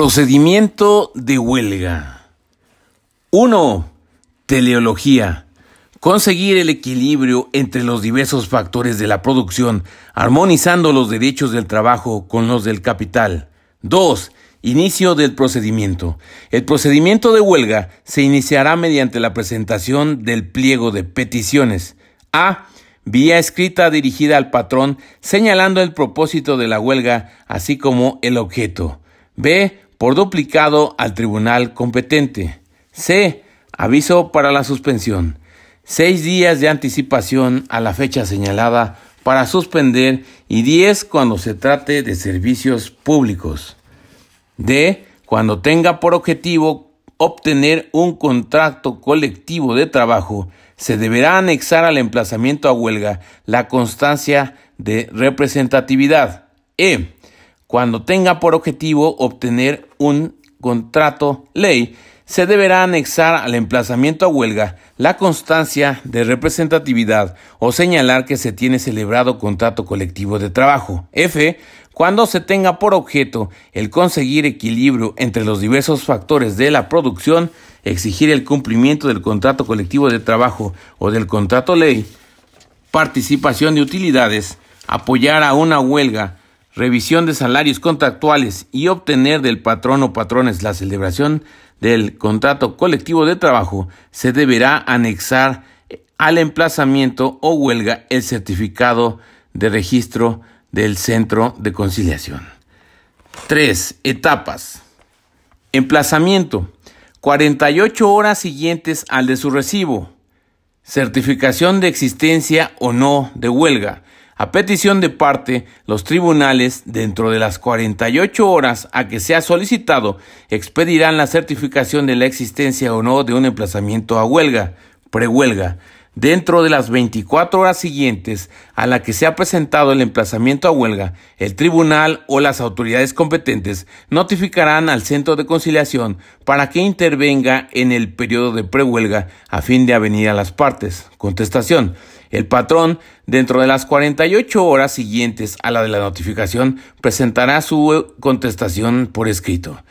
Procedimiento de huelga. 1. Teleología. Conseguir el equilibrio entre los diversos factores de la producción, armonizando los derechos del trabajo con los del capital. 2. Inicio del procedimiento. El procedimiento de huelga se iniciará mediante la presentación del pliego de peticiones. A. Vía escrita dirigida al patrón señalando el propósito de la huelga, así como el objeto. B. Por duplicado al tribunal competente. C. Aviso para la suspensión. Seis días de anticipación a la fecha señalada para suspender y diez cuando se trate de servicios públicos. D. Cuando tenga por objetivo obtener un contrato colectivo de trabajo, se deberá anexar al emplazamiento a huelga la constancia de representatividad. E. Cuando tenga por objetivo obtener un contrato ley, se deberá anexar al emplazamiento a huelga la constancia de representatividad o señalar que se tiene celebrado contrato colectivo de trabajo. F. Cuando se tenga por objeto el conseguir equilibrio entre los diversos factores de la producción, exigir el cumplimiento del contrato colectivo de trabajo o del contrato ley, participación de utilidades, apoyar a una huelga, revisión de salarios contractuales y obtener del patrón o patrones la celebración del contrato colectivo de trabajo, se deberá anexar al emplazamiento o huelga el certificado de registro del centro de conciliación. 3. Etapas. Emplazamiento. 48 horas siguientes al de su recibo. Certificación de existencia o no de huelga. A petición de parte, los tribunales, dentro de las 48 horas a que sea solicitado, expedirán la certificación de la existencia o no de un emplazamiento a huelga, prehuelga, Dentro de las 24 horas siguientes a la que se ha presentado el emplazamiento a huelga, el tribunal o las autoridades competentes notificarán al centro de conciliación para que intervenga en el periodo de prehuelga a fin de avenir a las partes. Contestación. El patrón, dentro de las 48 horas siguientes a la de la notificación, presentará su contestación por escrito.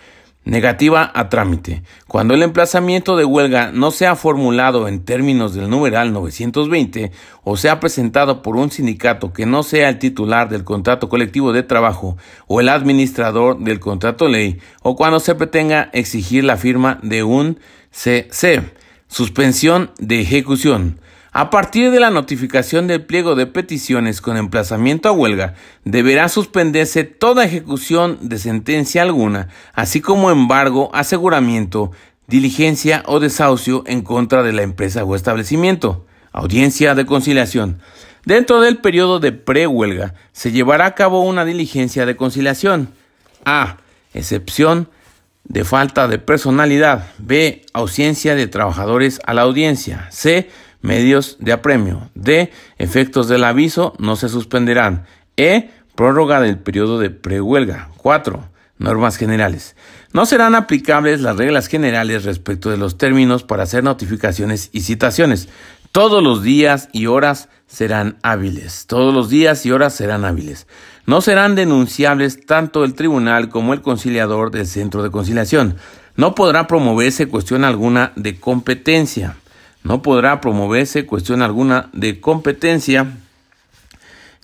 Negativa a trámite. Cuando el emplazamiento de huelga no sea formulado en términos del numeral 920 o sea presentado por un sindicato que no sea el titular del contrato colectivo de trabajo o el administrador del contrato ley o cuando se pretenga exigir la firma de un CC. Suspensión de ejecución. A partir de la notificación del pliego de peticiones con emplazamiento a huelga, deberá suspenderse toda ejecución de sentencia alguna, así como embargo, aseguramiento, diligencia o desahucio en contra de la empresa o establecimiento. Audiencia de conciliación. Dentro del periodo de prehuelga se llevará a cabo una diligencia de conciliación. A. Excepción de falta de personalidad. B. Ausencia de trabajadores a la audiencia. C medios de apremio. D. Efectos del aviso no se suspenderán. E. Prórroga del periodo de prehuelga. 4. Normas generales. No serán aplicables las reglas generales respecto de los términos para hacer notificaciones y citaciones. Todos los días y horas serán hábiles. Todos los días y horas serán hábiles. No serán denunciables tanto el tribunal como el conciliador del centro de conciliación. No podrá promoverse cuestión alguna de competencia no podrá promoverse cuestión alguna de competencia.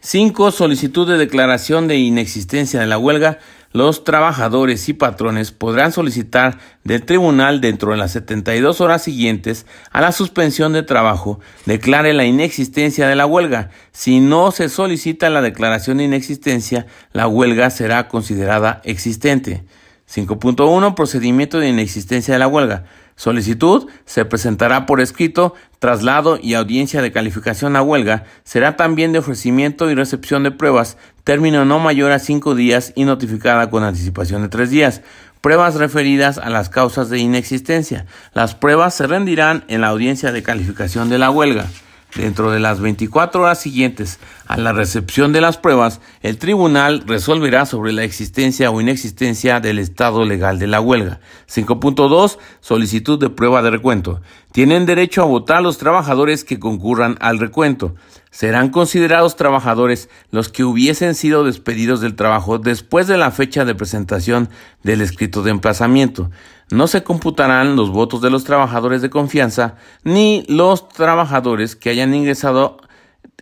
5. Solicitud de declaración de inexistencia de la huelga. Los trabajadores y patrones podrán solicitar del tribunal dentro de las 72 horas siguientes a la suspensión de trabajo declare la inexistencia de la huelga. Si no se solicita la declaración de inexistencia, la huelga será considerada existente. 5.1 Procedimiento de inexistencia de la huelga. Solicitud se presentará por escrito, traslado y audiencia de calificación a huelga. Será también de ofrecimiento y recepción de pruebas, término no mayor a cinco días y notificada con anticipación de tres días. Pruebas referidas a las causas de inexistencia. Las pruebas se rendirán en la audiencia de calificación de la huelga. Dentro de las 24 horas siguientes a la recepción de las pruebas, el tribunal resolverá sobre la existencia o inexistencia del estado legal de la huelga. 5.2. Solicitud de prueba de recuento. Tienen derecho a votar los trabajadores que concurran al recuento. serán considerados trabajadores los que hubiesen sido despedidos del trabajo después de la fecha de presentación del escrito de emplazamiento. No se computarán los votos de los trabajadores de confianza ni los trabajadores que hayan ingresado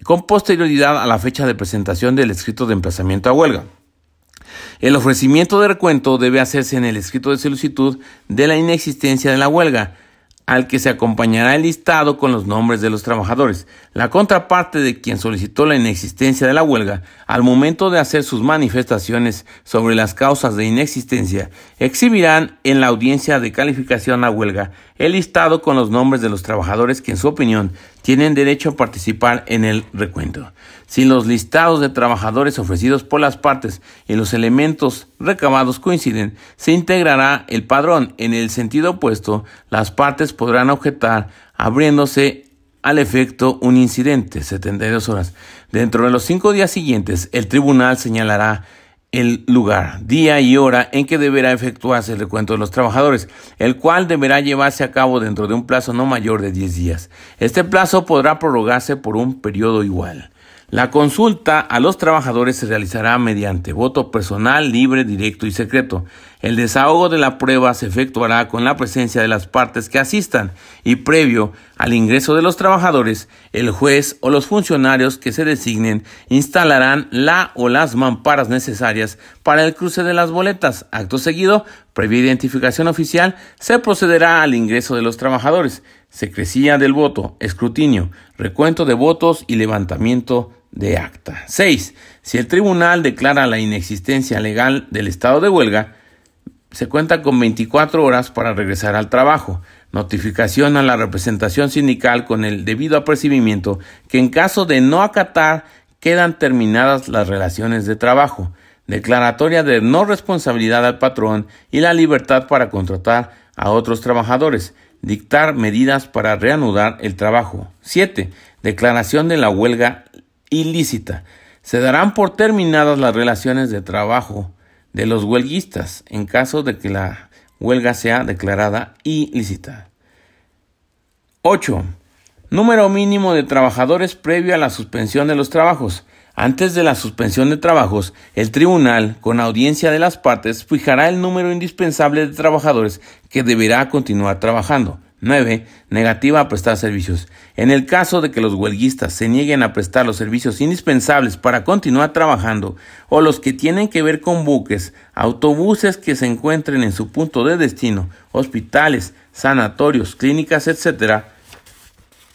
con posterioridad a la fecha de presentación del escrito de emplazamiento a huelga. El ofrecimiento de recuento debe hacerse en el escrito de solicitud de la inexistencia de la huelga, al que se acompañará el listado con los nombres de los trabajadores. La contraparte de quien solicitó la inexistencia de la huelga, al momento de hacer sus manifestaciones sobre las causas de inexistencia, exhibirán en la audiencia de calificación a huelga el listado con los nombres de los trabajadores que en su opinión tienen derecho a participar en el recuento. Si los listados de trabajadores ofrecidos por las partes y los elementos recabados coinciden, se integrará el padrón. En el sentido opuesto, las partes podrán objetar abriéndose al efecto un incidente, 72 horas. Dentro de los cinco días siguientes, el tribunal señalará el lugar, día y hora en que deberá efectuarse el recuento de los trabajadores, el cual deberá llevarse a cabo dentro de un plazo no mayor de 10 días. Este plazo podrá prorrogarse por un periodo igual. La consulta a los trabajadores se realizará mediante voto personal, libre, directo y secreto. El desahogo de la prueba se efectuará con la presencia de las partes que asistan y previo al ingreso de los trabajadores, el juez o los funcionarios que se designen instalarán la o las mamparas necesarias para el cruce de las boletas. Acto seguido, previa identificación oficial, se procederá al ingreso de los trabajadores, secrecía del voto, escrutinio, recuento de votos y levantamiento de acta. 6. Si el tribunal declara la inexistencia legal del estado de huelga, se cuenta con 24 horas para regresar al trabajo. Notificación a la representación sindical con el debido apercibimiento que en caso de no acatar quedan terminadas las relaciones de trabajo. Declaratoria de no responsabilidad al patrón y la libertad para contratar a otros trabajadores. Dictar medidas para reanudar el trabajo. 7. Declaración de la huelga ilícita. Se darán por terminadas las relaciones de trabajo de los huelguistas en caso de que la huelga sea declarada ilícita. 8. Número mínimo de trabajadores previo a la suspensión de los trabajos. Antes de la suspensión de trabajos, el tribunal, con audiencia de las partes, fijará el número indispensable de trabajadores que deberá continuar trabajando. 9. Negativa a prestar servicios. En el caso de que los huelguistas se nieguen a prestar los servicios indispensables para continuar trabajando o los que tienen que ver con buques, autobuses que se encuentren en su punto de destino, hospitales, sanatorios, clínicas, etc.,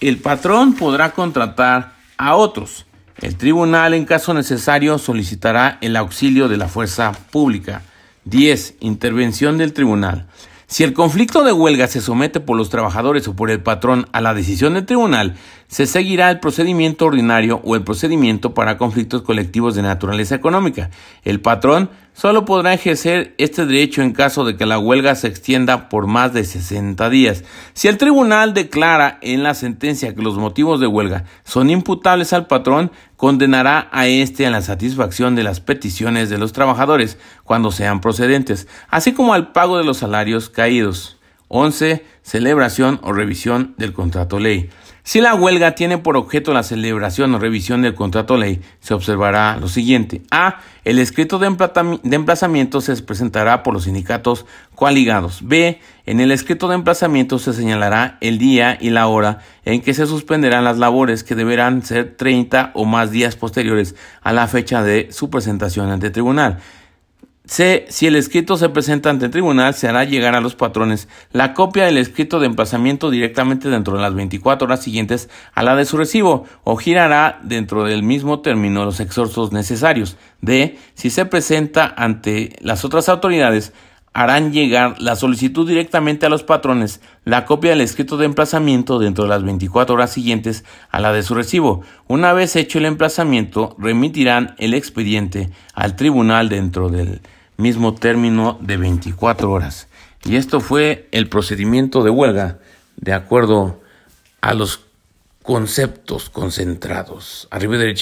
el patrón podrá contratar a otros. El tribunal, en caso necesario, solicitará el auxilio de la fuerza pública. 10. Intervención del tribunal. Si el conflicto de huelga se somete por los trabajadores o por el patrón a la decisión del tribunal, se seguirá el procedimiento ordinario o el procedimiento para conflictos colectivos de naturaleza económica. El patrón solo podrá ejercer este derecho en caso de que la huelga se extienda por más de 60 días. Si el tribunal declara en la sentencia que los motivos de huelga son imputables al patrón, condenará a éste a la satisfacción de las peticiones de los trabajadores cuando sean procedentes, así como al pago de los salarios caídos. 11. Celebración o revisión del contrato ley. Si la huelga tiene por objeto la celebración o revisión del contrato ley, se observará lo siguiente. A. El escrito de emplazamiento se presentará por los sindicatos coaligados. B. En el escrito de emplazamiento se señalará el día y la hora en que se suspenderán las labores que deberán ser 30 o más días posteriores a la fecha de su presentación ante el tribunal. C. Si el escrito se presenta ante el tribunal, se hará llegar a los patrones la copia del escrito de emplazamiento directamente dentro de las 24 horas siguientes a la de su recibo o girará dentro del mismo término los exhortos necesarios. D. Si se presenta ante las otras autoridades, harán llegar la solicitud directamente a los patrones, la copia del escrito de emplazamiento dentro de las 24 horas siguientes a la de su recibo. Una vez hecho el emplazamiento, remitirán el expediente al tribunal dentro del mismo término de 24 horas. Y esto fue el procedimiento de huelga de acuerdo a los conceptos concentrados. Arriba del